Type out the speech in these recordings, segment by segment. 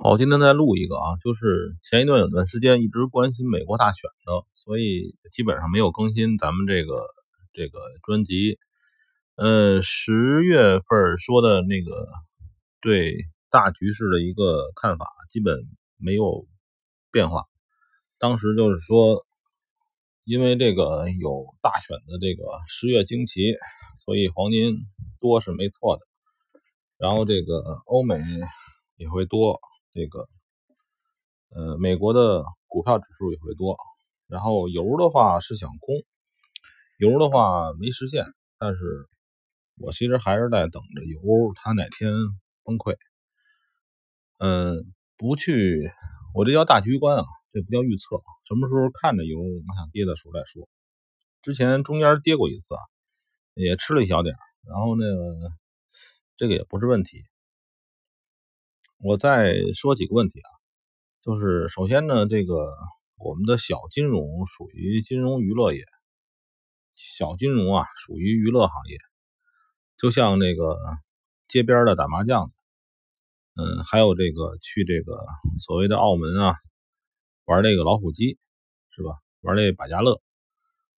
好，今天再录一个啊，就是前一段有段时间一直关心美国大选的，所以基本上没有更新咱们这个这个专辑。呃，十月份说的那个对大局势的一个看法，基本没有变化。当时就是说，因为这个有大选的这个十月惊奇，所以黄金多是没错的。然后这个欧美也会多。这个，呃，美国的股票指数也会多，然后油的话是想空，油的话没实现，但是我其实还是在等着油它哪天崩溃。嗯，不去，我这叫大局观啊，这不叫预测，什么时候看着油往下跌的时候再说。之前中间跌过一次啊，也吃了一小点然后那个这个也不是问题。我再说几个问题啊，就是首先呢，这个我们的小金融属于金融娱乐业，小金融啊属于娱乐行业，就像那个街边的打麻将的，嗯，还有这个去这个所谓的澳门啊玩这个老虎机，是吧？玩这百家乐，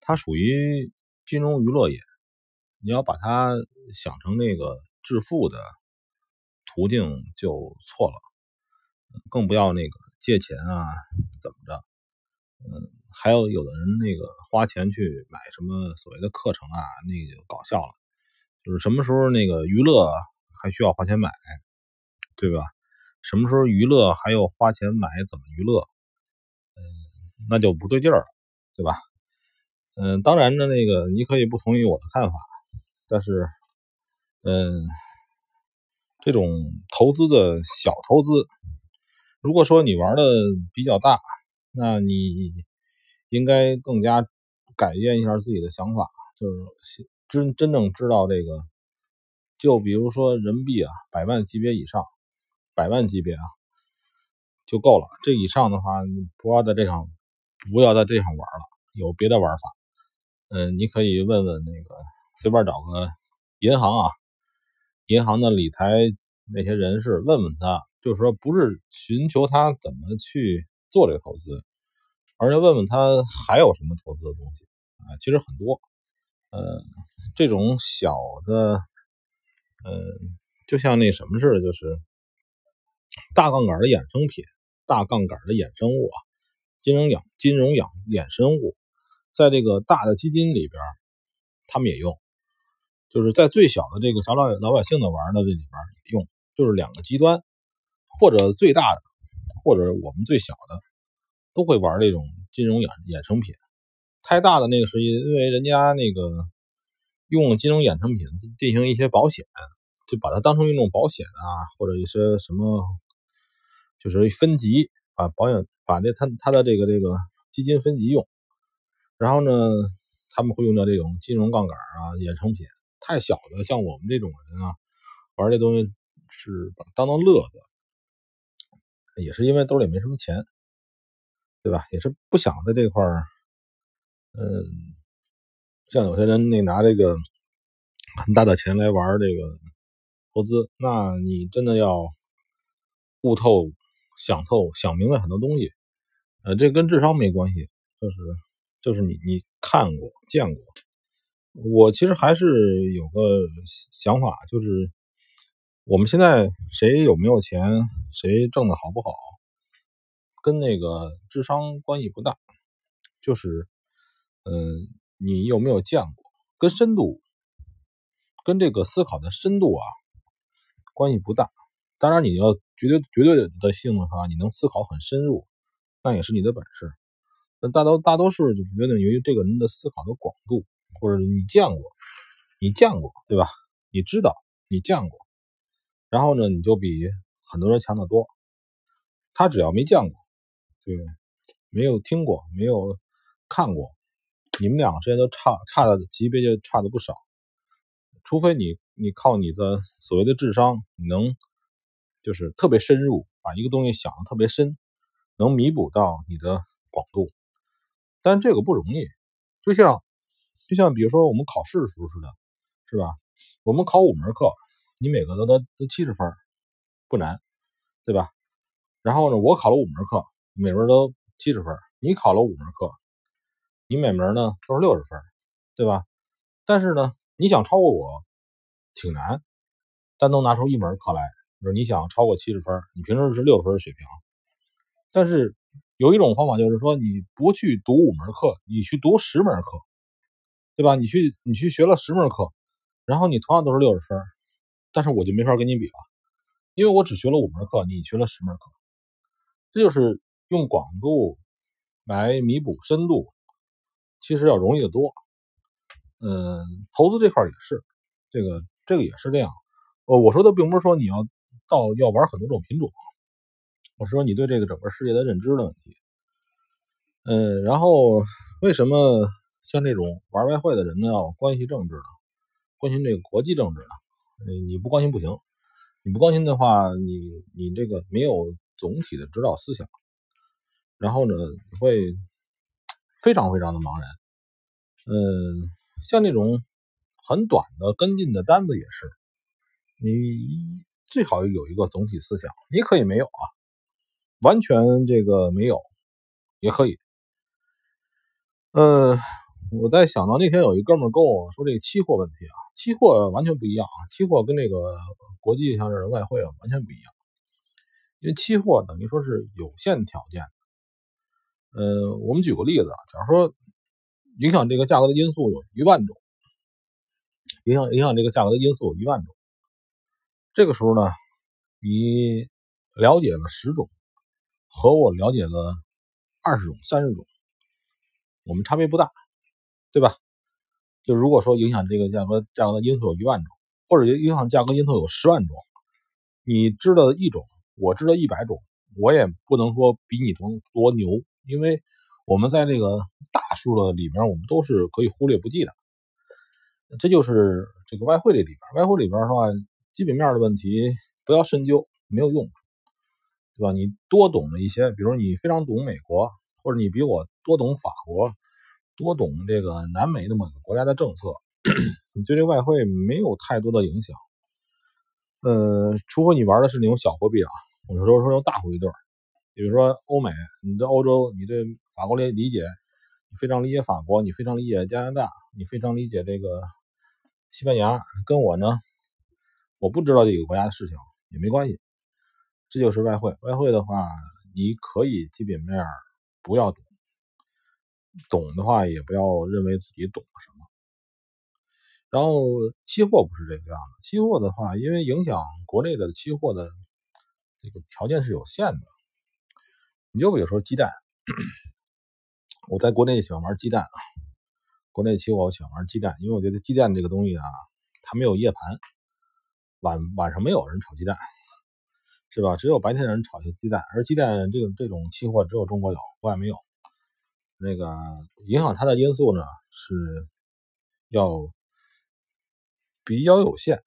它属于金融娱乐业，你要把它想成那个致富的。途径就错了，更不要那个借钱啊，怎么着？嗯，还有有的人那个花钱去买什么所谓的课程啊，那个搞笑了。就是什么时候那个娱乐还需要花钱买，对吧？什么时候娱乐还要花钱买？怎么娱乐？嗯，那就不对劲儿了，对吧？嗯，当然呢，那个你可以不同意我的看法，但是，嗯。这种投资的小投资，如果说你玩的比较大，那你应该更加改变一下自己的想法，就是真真正知道这个。就比如说人民币啊，百万级别以上，百万级别啊就够了。这以上的话，不要在这上，不要在这上玩了，有别的玩法。嗯，你可以问问那个，随便找个银行啊。银行的理财那些人士问问他，就是说不是寻求他怎么去做这个投资，而是问问他还有什么投资的东西啊？其实很多，呃，这种小的，嗯，就像那什么似的，就是大杠杆的衍生品、大杠杆的衍生物啊，金融养、金融养衍生物，在这个大的基金里边，他们也用。就是在最小的这个小老老百姓的玩的这里边用，就是两个极端，或者最大的，或者我们最小的，都会玩这种金融衍衍生品。太大的那个是因为人家那个用金融衍生品进行一些保险，就把它当成一种保险啊，或者一些什么，就是分级，把保险把这他他的这个这个基金分级用，然后呢，他们会用到这种金融杠杆啊衍生品。太小的，像我们这种人啊，玩这东西是当当乐子，也是因为兜里没什么钱，对吧？也是不想在这块儿，嗯，像有些人那拿这个很大的钱来玩这个投资，那你真的要悟透、想透、想明白很多东西，呃，这跟智商没关系，就是就是你你看过、见过。我其实还是有个想法，就是我们现在谁有没有钱，谁挣的好不好，跟那个智商关系不大，就是，嗯，你有没有见过，跟深度，跟这个思考的深度啊，关系不大。当然，你要绝对绝对的性的话，你能思考很深入，那也是你的本事。那大多大多数就觉得由于这个人的思考的广度。或者你见过，你见过，对吧？你知道，你见过，然后呢，你就比很多人强得多。他只要没见过，对，没有听过，没有看过，你们两个之间都差差的级别就差的不少。除非你你靠你的所谓的智商，你能就是特别深入，把一个东西想的特别深，能弥补到你的广度。但这个不容易，就像。就像比如说我们考试时候似的，是吧？我们考五门课，你每个都都都七十分，不难，对吧？然后呢，我考了五门课，每门都七十分，你考了五门课，你每门呢都是六十分，对吧？但是呢，你想超过我挺难，单独拿出一门课来，就是你想超过七十分，你平时是六十分水平，但是有一种方法就是说，你不去读五门课，你去读十门课，对吧？你去你去学了十门课，然后你同样都是六十分，但是我就没法跟你比了，因为我只学了五门课，你学了十门课。这就是用广度来弥补深度，其实要容易得多。嗯，投资这块也是，这个这个也是这样。呃，我说的并不是说你要到要玩很多种品种，我说你对这个整个世界的认知的问题。嗯，然后为什么像这种玩外汇的人呢要关心政治的？关心这个国际政治的？你你不关心不行，你不关心的话，你你这个没有。总体的指导思想，然后呢，你会非常非常的茫然。嗯，像那种很短的跟进的单子也是，你最好有一个总体思想。你可以没有啊，完全这个没有也可以。嗯，我在想到那天有一哥们跟我说这个期货问题啊，期货完全不一样啊，期货跟那个国际像是外汇啊完全不一样。因为期货等于说是有限条件，呃，我们举个例子啊，假如说影响这个价格的因素有一万种，影响影响这个价格的因素有一万种，这个时候呢，你了解了十种，和我了解了二十种、三十种，我们差别不大，对吧？就如果说影响这个价格价格的因素有一万种，或者影响价格因素有十万种，你知道一种。我知道一百种，我也不能说比你多多牛，因为我们在这个大数的里面，我们都是可以忽略不计的。这就是这个外汇这里边，外汇里边的话，基本面的问题不要深究，没有用，对吧？你多懂了一些，比如你非常懂美国，或者你比我多懂法国，多懂这个南美的某个国家的政策，你对这外汇没有太多的影响。呃，除非你玩的是那种小货币啊。我有时候说用大货币对，比如说欧美，你对欧洲，你对法国理理解，你非常理解法国，你非常理解加拿大，你非常理解这个西班牙。跟我呢，我不知道这个国家的事情也没关系。这就是外汇，外汇的话，你可以基本面不要懂，懂的话也不要认为自己懂了什么。然后期货不是这个样子，期货的话，因为影响国内的期货的。这个条件是有限的，你就比如说鸡蛋，我在国内喜欢玩鸡蛋啊，国内期货我喜欢玩鸡蛋，因为我觉得鸡蛋这个东西啊，它没有夜盘，晚晚上没有人炒鸡蛋，是吧？只有白天人炒些鸡蛋，而鸡蛋这个这种期货只有中国有，国外没有。那个影响它的因素呢是要比较有限。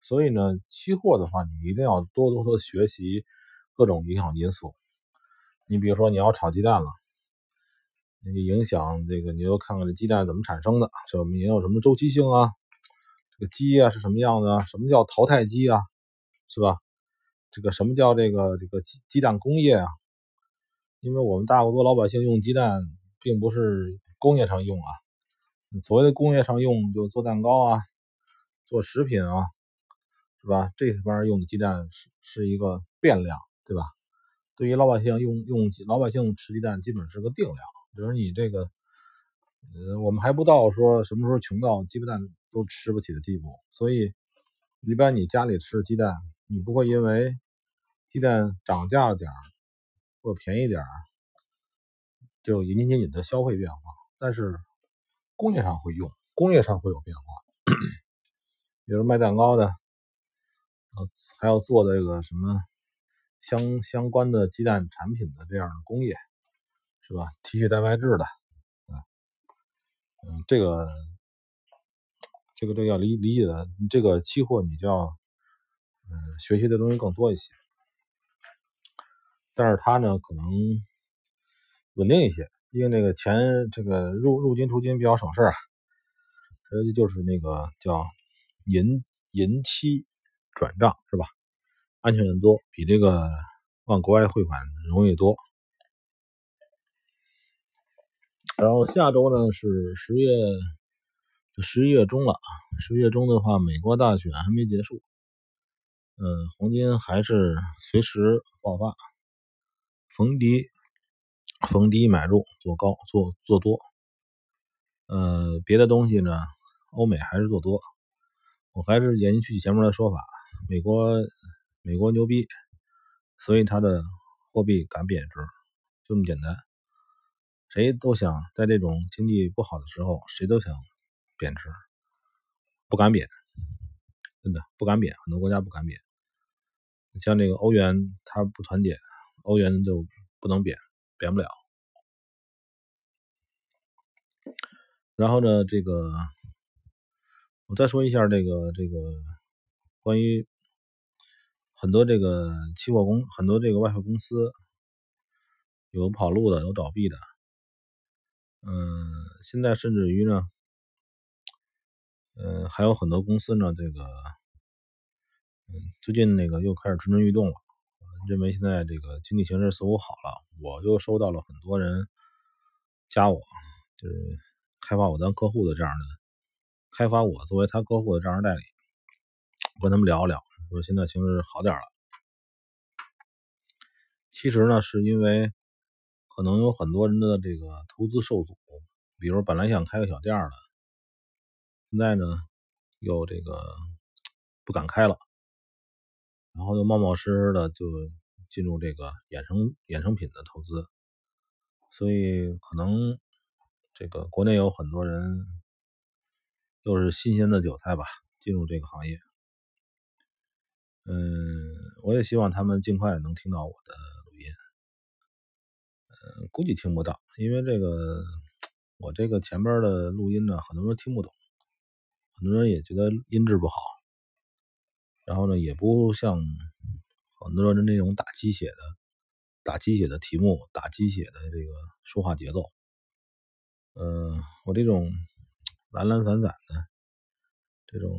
所以呢，期货的话，你一定要多多的学习各种影响因素。你比如说，你要炒鸡蛋了，你影响这个，你就看看这鸡蛋怎么产生的，是吧？也有什么周期性啊？这个鸡啊是什么样的？什么叫淘汰鸡啊？是吧？这个什么叫这个这个鸡鸡蛋工业啊？因为我们大多老百姓用鸡蛋，并不是工业上用啊。所谓的工业上用，就做蛋糕啊，做食品啊。是吧？这边用的鸡蛋是是一个变量，对吧？对于老百姓用用老百姓吃鸡蛋，基本是个定量。比如你这个，呃，我们还不到说什么时候穷到鸡巴蛋都吃不起的地步。所以，一般你家里吃鸡蛋，你不会因为鸡蛋涨价了点儿或者便宜点儿，就引起你的消费变化。但是工业上会用，工业上会有变化。比如卖蛋糕的。呃，还要做这个什么相相关的鸡蛋产品的这样的工业，是吧提取蛋白质的，嗯嗯，这个这个都要理理解的。这个期货你就要嗯学习的东西更多一些，但是它呢可能稳定一些，因为那个钱这个入入金出金比较省事儿，实际就是那个叫银银期。转账是吧？安全很多，比这个往国外汇款容易多。然后下周呢是十月，十一月中了。十一月中的话，美国大选还没结束，嗯，黄金还是随时爆发，逢低逢低买入，做高做做多。呃，别的东西呢，欧美还是做多。我还是延续前面的说法，美国美国牛逼，所以它的货币敢贬值，就这么简单。谁都想在这种经济不好的时候，谁都想贬值，不敢贬，真的不敢贬，很多国家不敢贬。像这个欧元，它不团结，欧元就不能贬，贬不了。然后呢，这个我再说一下这个这个关于很多这个期货公，很多这个外汇公司有跑路的，有倒闭的。嗯，现在甚至于呢，嗯，还有很多公司呢，这个，最近那个又开始蠢蠢欲动了，认为现在这个经济形势似乎好了。我又收到了很多人加我，就是开发我当客户的这样的，开发我作为他客户的这样的代理，我跟他们聊聊，说现在形势好点了。其实呢，是因为。可能有很多人的这个投资受阻，比如本来想开个小店的，现在呢又这个不敢开了，然后又冒冒失失的就进入这个衍生衍生品的投资，所以可能这个国内有很多人又是新鲜的韭菜吧，进入这个行业。嗯，我也希望他们尽快能听到我的录音。嗯。估计听不到，因为这个我这个前边的录音呢，很多人听不懂，很多人也觉得音质不好，然后呢，也不像很多人那种打鸡血的、打鸡血的题目、打鸡血的这个说话节奏。呃，我这种懒懒散散的、这种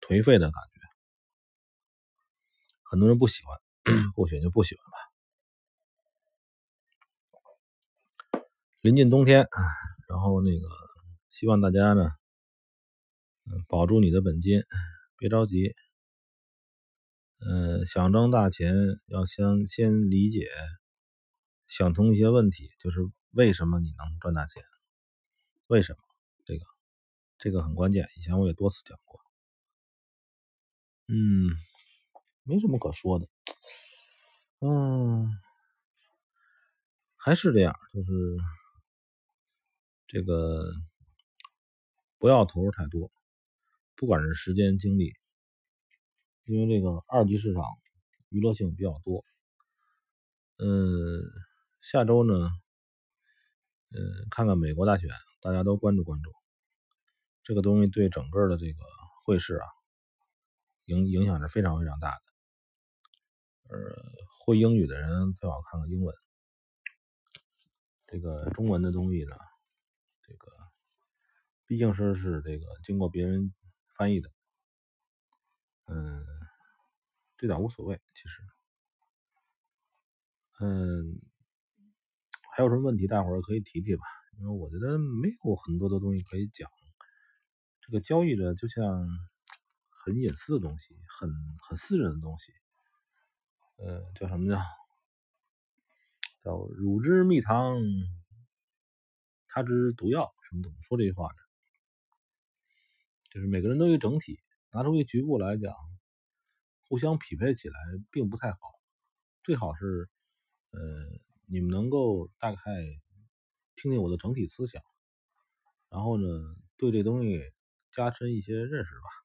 颓废的感觉，很多人不喜欢，不喜欢就不喜欢吧。临近冬天，然后那个希望大家呢，嗯，保住你的本金，别着急。嗯，想挣大钱，要先先理解，想通一些问题，就是为什么你能赚大钱？为什么？这个这个很关键。以前我也多次讲过。嗯，没什么可说的。嗯，还是这样，就是。这个不要投入太多，不管是时间精力，因为这个二级市场娱乐性比较多。嗯，下周呢，嗯，看看美国大选，大家都关注关注，这个东西对整个的这个汇市啊，影影响是非常非常大的。呃，会英语的人最好看看英文，这个中文的东西呢。这个毕竟是是这个经过别人翻译的，嗯，这点无所谓，其实，嗯，还有什么问题，大伙儿可以提提吧，因为我觉得没有很多的东西可以讲。这个交易着就像很隐私的东西，很很私人的东西，呃，叫什么呢？叫乳汁蜜糖。他之毒药，什么怎么说这句话呢？就是每个人都有整体，拿出一局部来讲，互相匹配起来并不太好。最好是，呃，你们能够大概听听我的整体思想，然后呢，对这东西加深一些认识吧。